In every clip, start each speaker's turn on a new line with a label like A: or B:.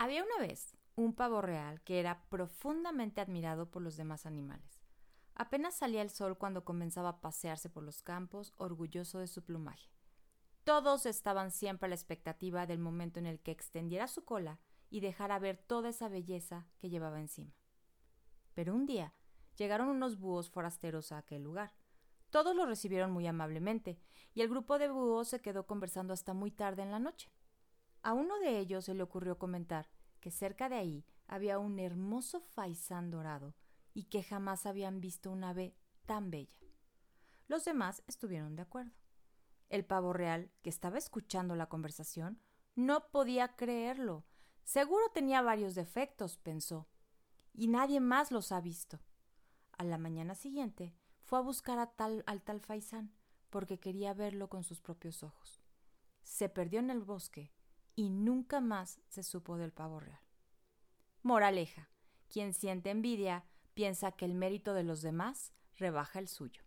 A: Había una vez un pavo real que era profundamente admirado por los demás animales. Apenas salía el sol cuando comenzaba a pasearse por los campos, orgulloso de su plumaje. Todos estaban siempre a la expectativa del momento en el que extendiera su cola y dejara ver toda esa belleza que llevaba encima. Pero un día llegaron unos búhos forasteros a aquel lugar. Todos lo recibieron muy amablemente, y el grupo de búhos se quedó conversando hasta muy tarde en la noche. A uno de ellos se le ocurrió comentar que cerca de ahí había un hermoso faisán dorado y que jamás habían visto un ave tan bella. Los demás estuvieron de acuerdo. El pavo real, que estaba escuchando la conversación, no podía creerlo. Seguro tenía varios defectos, pensó, y nadie más los ha visto. A la mañana siguiente fue a buscar al tal faisán, porque quería verlo con sus propios ojos. Se perdió en el bosque y nunca más se supo del pavo real. Moraleja. Quien siente envidia piensa que el mérito de los demás rebaja el suyo.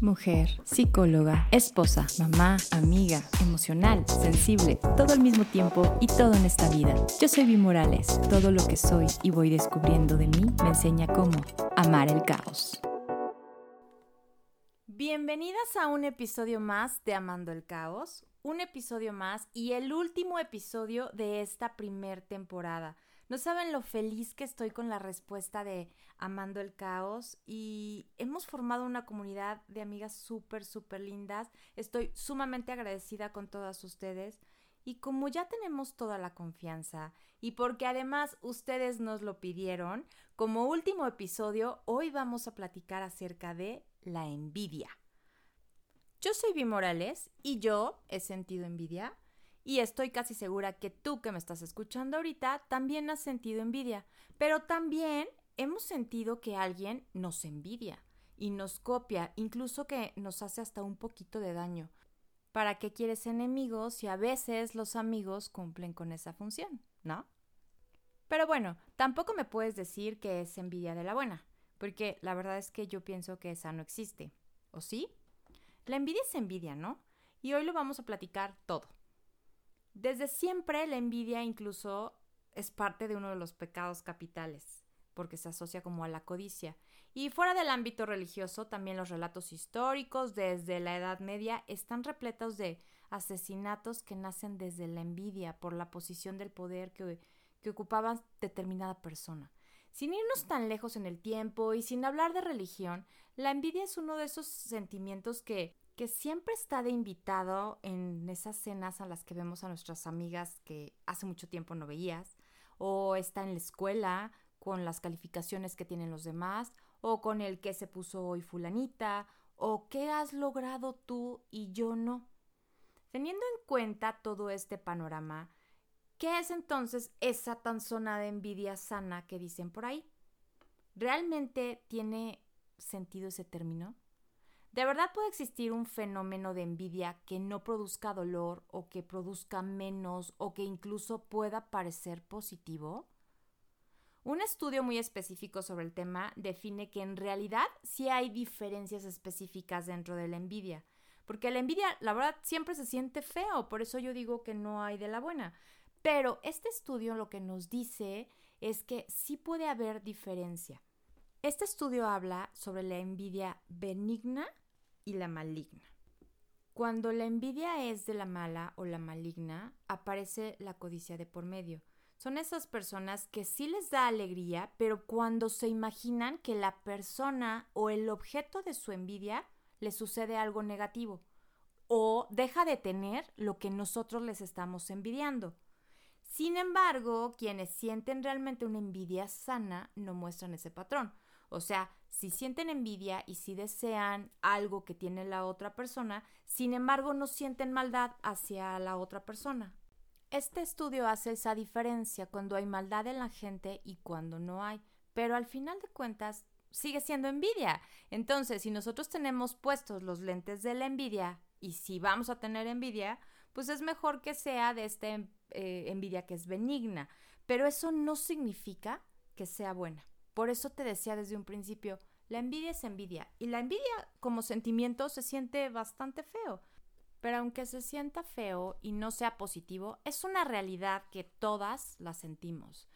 B: Mujer, psicóloga, esposa, mamá, amiga, emocional, sensible, todo al mismo tiempo y todo en esta vida. Yo soy Vi Morales. Todo lo que soy y voy descubriendo de mí me enseña cómo amar el caos.
A: Bienvenidas a un episodio más de Amando el Caos, un episodio más y el último episodio de esta primer temporada. No saben lo feliz que estoy con la respuesta de Amando el Caos y hemos formado una comunidad de amigas súper, súper lindas. Estoy sumamente agradecida con todas ustedes. Y como ya tenemos toda la confianza y porque además ustedes nos lo pidieron, como último episodio, hoy vamos a platicar acerca de la envidia. Yo soy Vi Morales y yo he sentido envidia y estoy casi segura que tú que me estás escuchando ahorita también has sentido envidia, pero también hemos sentido que alguien nos envidia y nos copia, incluso que nos hace hasta un poquito de daño. ¿Para qué quieres enemigos si a veces los amigos cumplen con esa función, no? Pero bueno, tampoco me puedes decir que es envidia de la buena, porque la verdad es que yo pienso que esa no existe. ¿O sí? La envidia es envidia, ¿no? Y hoy lo vamos a platicar todo. Desde siempre la envidia incluso es parte de uno de los pecados capitales, porque se asocia como a la codicia. Y fuera del ámbito religioso, también los relatos históricos desde la Edad Media están repletos de asesinatos que nacen desde la envidia por la posición del poder que, ocupaba determinada persona. Sin irnos tan lejos en el tiempo y sin hablar de religión, la envidia es uno de esos sentimientos que que siempre está de invitado en esas cenas a las que vemos a nuestras amigas que hace mucho tiempo no veías, o está en la escuela con las calificaciones que tienen los demás, o con el que se puso hoy fulanita, o qué has logrado tú y yo no. Teniendo en cuenta todo este panorama, ¿qué es entonces esa tan zona de envidia sana que dicen por ahí? ¿Realmente tiene sentido ese término? ¿De verdad puede existir un fenómeno de envidia que no produzca dolor o que produzca menos o que incluso pueda parecer positivo? Un estudio muy específico sobre el tema define que en realidad sí hay diferencias específicas dentro de la envidia, porque la envidia, la verdad, siempre se siente feo, por eso yo digo que no hay de la buena. Pero este estudio lo que nos dice es que sí puede haber diferencia. Este estudio habla sobre la envidia benigna y la maligna. Cuando la envidia es de la mala o la maligna, aparece la codicia de por medio. Son esas personas que sí les da alegría, pero cuando se imaginan que la persona o el objeto de su envidia le sucede algo negativo o deja de tener lo que nosotros les estamos envidiando. Sin embargo, quienes sienten realmente una envidia sana no muestran ese patrón. O sea, si sienten envidia y si desean algo que tiene la otra persona, sin embargo no sienten maldad hacia la otra persona. Este estudio hace esa diferencia cuando hay maldad en la gente y cuando no hay, pero al final de cuentas sigue siendo envidia. Entonces, si nosotros tenemos puestos los lentes de la envidia y si vamos a tener envidia, pues es mejor que sea de esta eh, envidia que es benigna, pero eso no significa que sea buena. Por eso te decía desde un principio, la envidia es envidia y la envidia como sentimiento se siente bastante feo. Pero aunque se sienta feo y no sea positivo, es una realidad que todas la sentimos.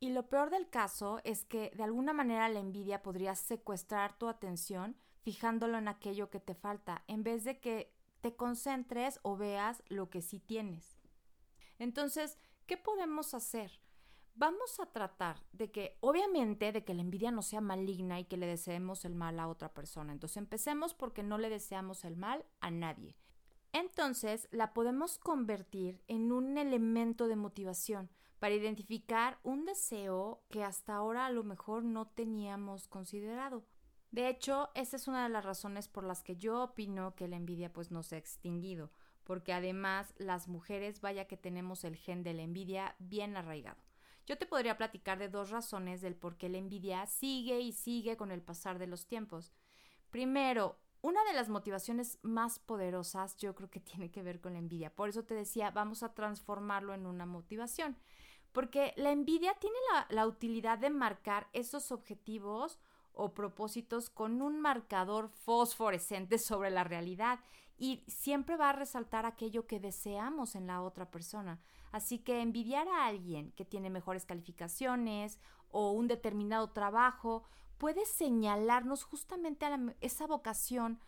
A: Y lo peor del caso es que de alguna manera la envidia podría secuestrar tu atención fijándolo en aquello que te falta, en vez de que te concentres o veas lo que sí tienes. Entonces, ¿qué podemos hacer? Vamos a tratar de que, obviamente, de que la envidia no sea maligna y que le deseemos el mal a otra persona. Entonces, empecemos porque no le deseamos el mal a nadie. Entonces, la podemos convertir en un elemento de motivación para identificar un deseo que hasta ahora a lo mejor no teníamos considerado. De hecho, esa es una de las razones por las que yo opino que la envidia pues no se ha extinguido, porque además las mujeres vaya que tenemos el gen de la envidia bien arraigado. Yo te podría platicar de dos razones del por qué la envidia sigue y sigue con el pasar de los tiempos. Primero, una de las motivaciones más poderosas yo creo que tiene que ver con la envidia. Por eso te decía, vamos a transformarlo en una motivación. Porque la envidia tiene la, la utilidad de marcar esos objetivos o propósitos con un marcador fosforescente sobre la realidad y siempre va a resaltar aquello que deseamos en la otra persona. Así que envidiar a alguien que tiene mejores calificaciones o un determinado trabajo puede señalarnos justamente a esa vocación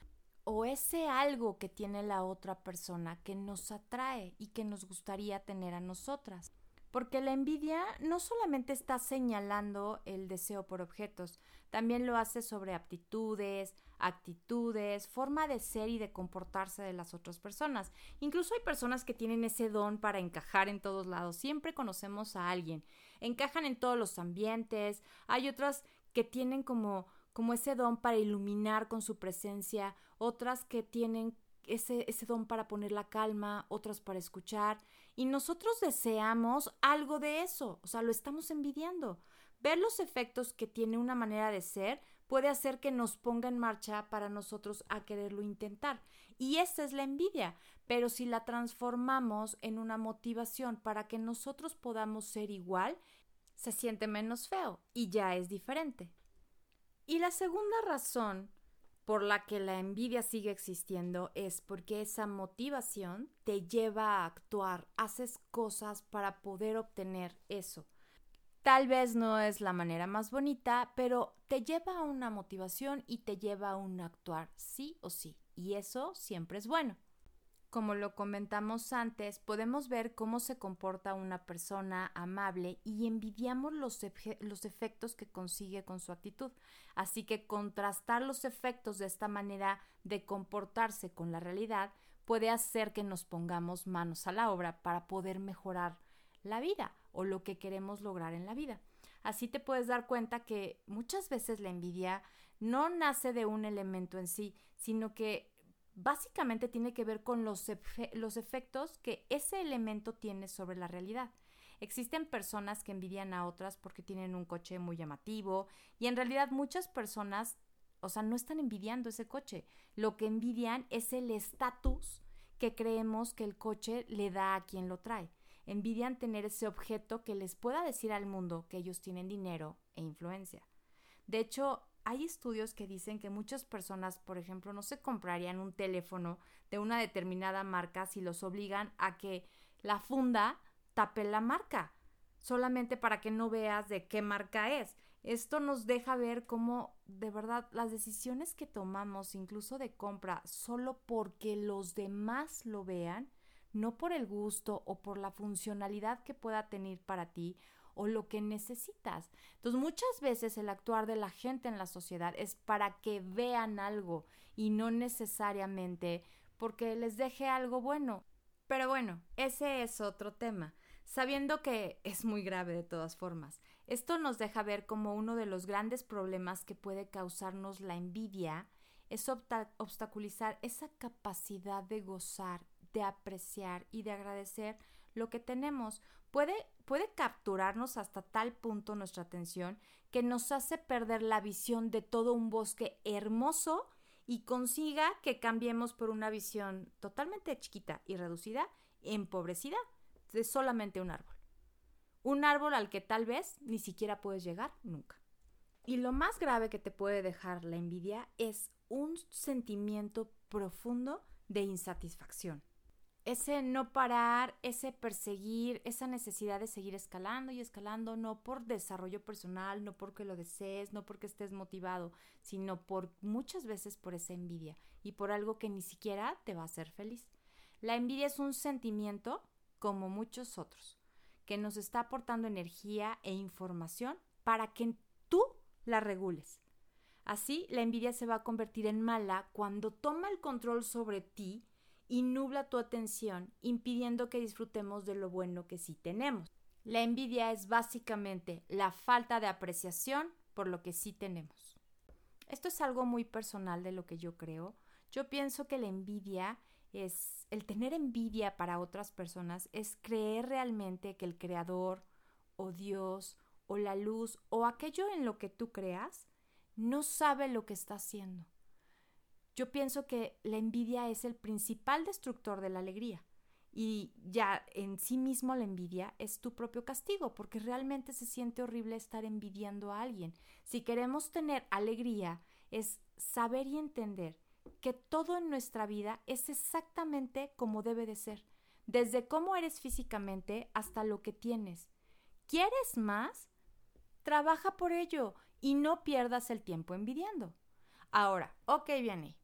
A: o ese algo que tiene la otra persona que nos atrae y que nos gustaría tener a nosotras. Porque la envidia no solamente está señalando el deseo por objetos, también lo hace sobre aptitudes, actitudes, forma de ser y de comportarse de las otras personas. Incluso hay personas que tienen ese don para encajar en todos lados. Siempre conocemos a alguien. Encajan en todos los ambientes. Hay otras que tienen como como ese don para iluminar con su presencia, otras que tienen ese, ese don para poner la calma, otras para escuchar, y nosotros deseamos algo de eso, o sea, lo estamos envidiando. Ver los efectos que tiene una manera de ser puede hacer que nos ponga en marcha para nosotros a quererlo intentar. Y esa es la envidia. Pero si la transformamos en una motivación para que nosotros podamos ser igual, se siente menos feo y ya es diferente. Y la segunda razón por la que la envidia sigue existiendo es porque esa motivación te lleva a actuar, haces cosas para poder obtener eso. Tal vez no es la manera más bonita, pero te lleva a una motivación y te lleva a un actuar sí o sí, y eso siempre es bueno. Como lo comentamos antes, podemos ver cómo se comporta una persona amable y envidiamos los, los, efectos que consigue con su actitud. Así que contrastar los efectos de esta manera de comportarse con la realidad puede hacer que nos pongamos manos a la obra para poder mejorar la vida o lo que queremos lograr en la vida. Así te puedes dar cuenta que muchas veces la envidia no nace de un elemento en sí, sino que básicamente tiene que ver con los, los efectos que ese elemento tiene sobre la realidad. Existen personas que envidian a otras porque tienen un coche muy llamativo y en realidad muchas personas, o sea, no están envidiando ese coche. Lo que envidian es el estatus que creemos que el coche le da a quien lo trae envidian tener ese objeto que les pueda decir al mundo que ellos tienen dinero e influencia. De hecho, hay estudios que dicen que muchas personas, por ejemplo, no se comprarían un teléfono de una determinada marca si los obligan a que la funda tape la marca, solamente para que no veas de qué marca es. Esto nos deja ver cómo de verdad las decisiones que tomamos, incluso de compra, solo porque los demás lo vean, no por el gusto o por la funcionalidad que pueda tener para ti o lo que necesitas. Entonces muchas veces el actuar de la gente en la sociedad es para que vean algo y no necesariamente porque les deje algo bueno. Pero bueno, ese es otro tema, sabiendo que es muy grave de todas formas. Esto nos deja ver como uno de los grandes problemas que puede causarnos la envidia es obstaculizar esa capacidad de gozar de apreciar y de agradecer lo que tenemos. Puede, puede capturarnos hasta tal punto nuestra atención que nos hace perder la visión de todo un bosque hermoso y consiga que cambiemos por una visión totalmente chiquita y reducida, empobrecida, de solamente un árbol. Un árbol al que tal vez ni siquiera puedes llegar nunca. Y lo más grave que te puede dejar la envidia es un sentimiento profundo de insatisfacción. Ese no parar, ese perseguir, esa necesidad de seguir escalando y escalando, no por desarrollo personal, no porque lo desees, no porque estés motivado, sino por muchas veces por esa envidia y por algo que ni siquiera te va a hacer feliz. La envidia es un sentimiento, como muchos otros, que nos está aportando energía e información para que tú la regules. Así, la envidia se va a convertir en mala cuando toma el control sobre ti y nubla tu atención, impidiendo que disfrutemos de lo bueno que sí tenemos. La envidia es básicamente la falta de apreciación por lo que sí tenemos. Esto es algo muy personal de lo que yo creo. Yo pienso que la envidia es el tener envidia para otras personas es creer realmente que el creador o Dios o la luz o aquello en lo que tú creas no sabe lo que está haciendo. Yo pienso que la envidia es el principal destructor de la alegría. Y ya en sí mismo la envidia es tu propio castigo, porque realmente se siente horrible estar envidiando a alguien. Si queremos tener alegría, es saber y entender que todo en nuestra vida es exactamente como debe de ser, desde cómo eres físicamente hasta lo que tienes. ¿Quieres más? Trabaja por ello y no pierdas el tiempo envidiando. Ahora, ok, viene.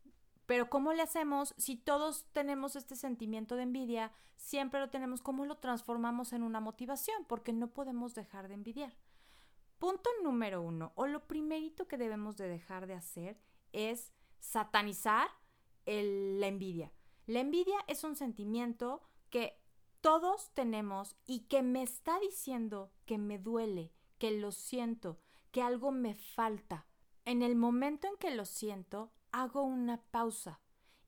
A: Pero ¿cómo le hacemos si todos tenemos este sentimiento de envidia? Siempre lo tenemos. ¿Cómo lo transformamos en una motivación? Porque no podemos dejar de envidiar. Punto número uno, o lo primerito que debemos de dejar de hacer es satanizar la envidia. La envidia es un sentimiento que todos tenemos y que me está diciendo que me duele, que lo siento, que algo me falta. En el momento en que lo siento, hago una pausa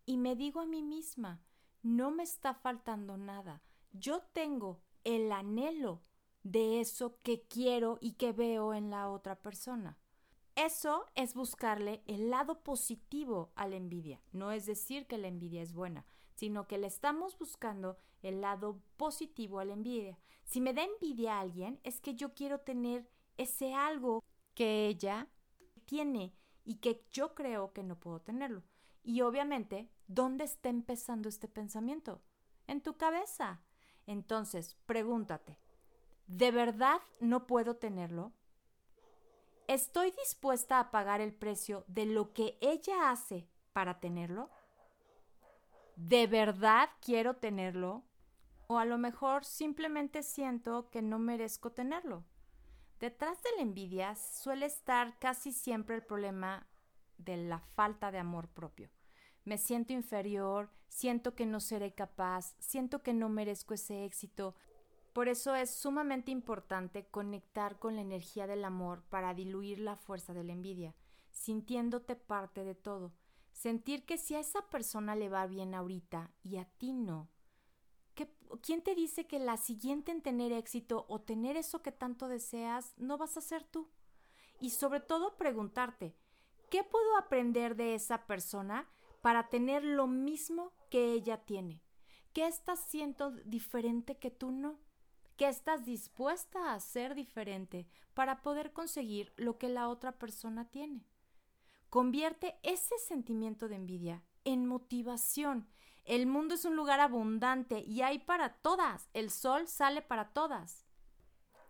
A: y me digo a mí misma, no me está faltando nada. Yo tengo el anhelo de eso que quiero y que veo en la otra persona. Eso es buscarle el lado positivo a la envidia. No es decir que la envidia es buena, sino que le estamos buscando el lado positivo a la envidia. Si me da envidia a alguien, es que yo quiero tener ese algo que ella tiene y que yo creo que no puedo tenerlo. Y obviamente, ¿dónde está empezando este pensamiento? En tu cabeza. Entonces, pregúntate, ¿de verdad no puedo tenerlo? ¿Estoy dispuesta a pagar el precio de lo que ella hace para tenerlo? ¿De verdad quiero tenerlo? O a lo mejor simplemente siento que no merezco tenerlo. Detrás de la envidia suele estar casi siempre el problema de la falta de amor propio. Me siento inferior, siento que no seré capaz, siento que no merezco ese éxito. Por eso es sumamente importante conectar con la energía del amor para diluir la fuerza de la envidia, sintiéndote parte de todo. Sentir que si a esa persona le va bien ahorita y a ti no, ¿Quién te dice que la siguiente en tener éxito o tener eso que tanto deseas no vas a ser tú? Y sobre todo preguntarte, ¿qué puedo aprender de esa persona para tener lo mismo que ella tiene? ¿Qué estás siendo diferente que tú no? ¿Qué estás dispuesta a hacer diferente para poder conseguir lo que la otra persona tiene? Convierte ese sentimiento de envidia en motivación el mundo es un lugar abundante y hay para todas. El sol sale para todas.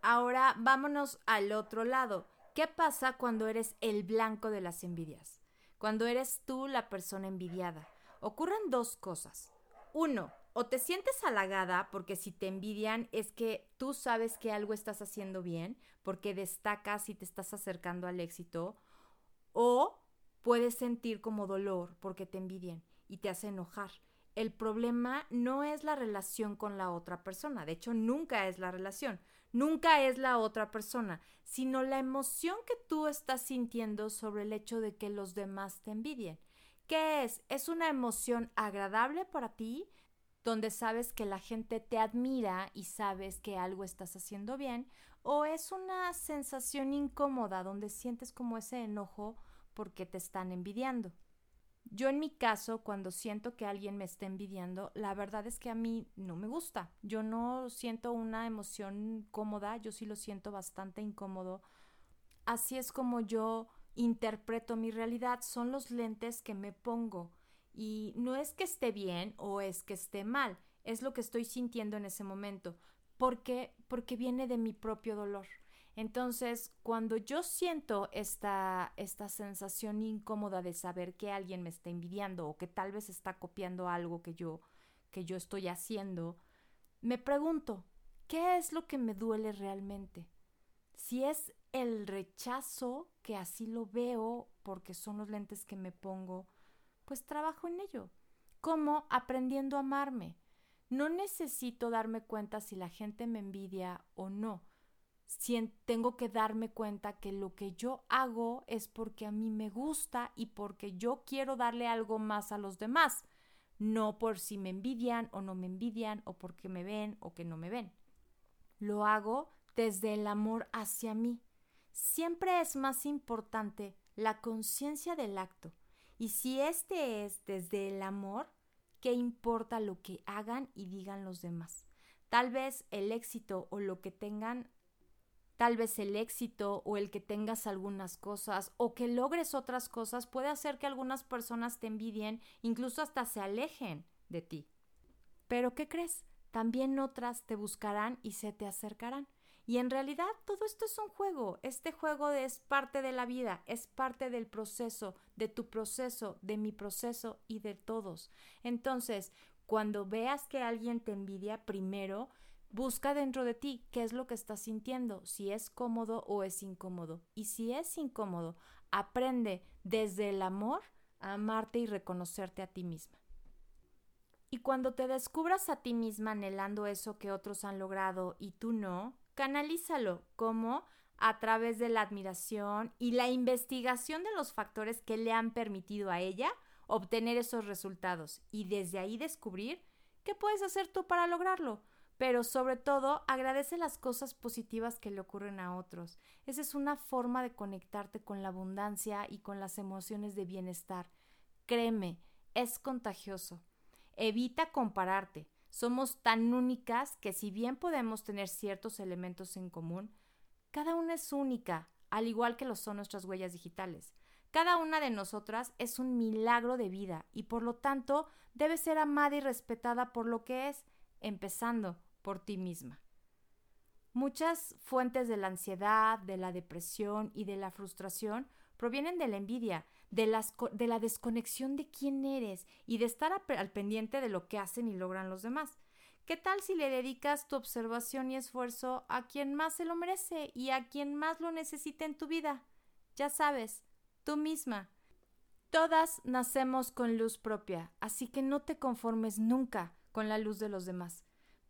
A: Ahora vámonos al otro lado. ¿Qué pasa cuando eres el blanco de las envidias? Cuando eres tú la persona envidiada. Ocurren dos cosas. Uno, o te sientes halagada porque si te envidian es que tú sabes que algo estás haciendo bien, porque destacas y te estás acercando al éxito, o puedes sentir como dolor porque te envidian y te hace enojar el problema no es la relación con la otra persona, de hecho nunca es la relación, nunca es la otra persona, sino la emoción que tú estás sintiendo sobre el hecho de que los demás te envidien. ¿Qué es? ¿Es una emoción agradable para ti? donde sabes que la gente te admira y sabes que algo estás haciendo bien, o es una sensación incómoda donde sientes como ese enojo porque te están envidiando. Yo en mi caso, cuando siento que alguien me está envidiando, la verdad es que a mí no me gusta. Yo no siento una emoción cómoda, yo sí lo siento bastante incómodo. Así es como yo interpreto mi realidad, son los lentes que me pongo. Y no es que esté bien o es que esté mal, es lo que estoy sintiendo en ese momento, porque porque viene de mi propio dolor. Entonces, cuando yo siento esta, esta sensación incómoda de saber que alguien me está envidiando o que tal vez está copiando algo que yo, que yo estoy haciendo, me pregunto, ¿qué es lo que me duele realmente? Si es el rechazo, que así lo veo porque son los lentes que me pongo, pues trabajo en ello. ¿Cómo? Aprendiendo a amarme. No necesito darme cuenta si la gente me envidia o no tengo que darme cuenta que lo que yo hago es porque a mí me gusta y porque yo quiero darle algo más a los demás, no por si me envidian o no me envidian o porque me ven o que no me ven. Lo hago desde el amor hacia mí. Siempre es más importante la conciencia del acto. Y si este es desde el amor, ¿qué importa lo que hagan y digan los demás? Tal vez el éxito o lo que tengan Tal vez el éxito o el que tengas algunas cosas o que logres otras cosas puede hacer que algunas personas te envidien, incluso hasta se alejen de ti. Pero ¿qué crees? También otras te buscarán y se te acercarán. Y en realidad todo esto es un juego. Este juego es parte de la vida, es parte del proceso, de tu proceso, de mi proceso y de todos. Entonces, cuando veas que alguien te envidia, primero Busca dentro de ti qué es lo que estás sintiendo, si es cómodo o es incómodo. Y si es incómodo, aprende desde el amor a amarte y reconocerte a ti misma. Y cuando te descubras a ti misma anhelando eso que otros han logrado y tú no, canalízalo como a través de la admiración y la investigación de los factores que le han permitido a ella obtener esos resultados y desde ahí descubrir qué puedes hacer tú para lograrlo pero sobre todo agradece las cosas positivas que le ocurren a otros. Esa es una forma de conectarte con la abundancia y con las emociones de bienestar. Créeme, es contagioso. Evita compararte. Somos tan únicas que si bien podemos tener ciertos elementos en común, cada una es única, al igual que lo son nuestras huellas digitales. Cada una de nosotras es un milagro de vida y por lo tanto debe ser amada y respetada por lo que es, empezando por ti misma. Muchas fuentes de la ansiedad, de la depresión y de la frustración provienen de la envidia, de, la desconexión de quién eres y de estar al pendiente de lo que hacen y logran los demás. ¿Qué tal si le dedicas tu observación y esfuerzo a quien más se lo merece y a quien más lo necesita en tu vida? Ya sabes, tú misma. Todas nacemos con luz propia, así que no te conformes nunca con la luz de los demás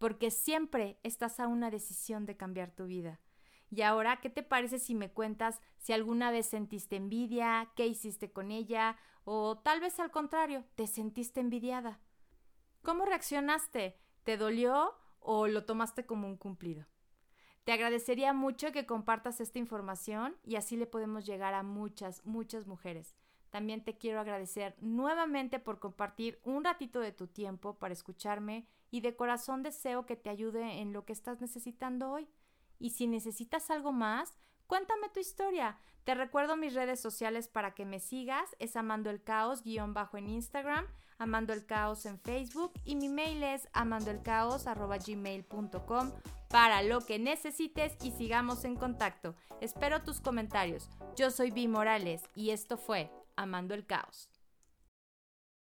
A: porque siempre estás a una decisión de cambiar tu vida. Y ahora, ¿qué te parece si me cuentas si alguna vez sentiste envidia, qué hiciste con ella, o tal vez al contrario, te sentiste envidiada? ¿Cómo reaccionaste? ¿Te dolió o lo tomaste como un cumplido? Te agradecería mucho que compartas esta información y así le podemos llegar a muchas, muchas mujeres. También te quiero agradecer nuevamente por compartir un ratito de tu tiempo para escucharme y de corazón deseo que te ayude en lo que estás necesitando hoy. Y si necesitas algo más, cuéntame tu historia. Te recuerdo mis redes sociales para que me sigas. Es Amando el Caos guion bajo en Instagram, Amando el Caos en Facebook y mi mail es amandoelcaos.gmail.com para lo que necesites y sigamos en contacto. Espero tus comentarios. Yo soy Vi Morales y esto fue Amando el Caos.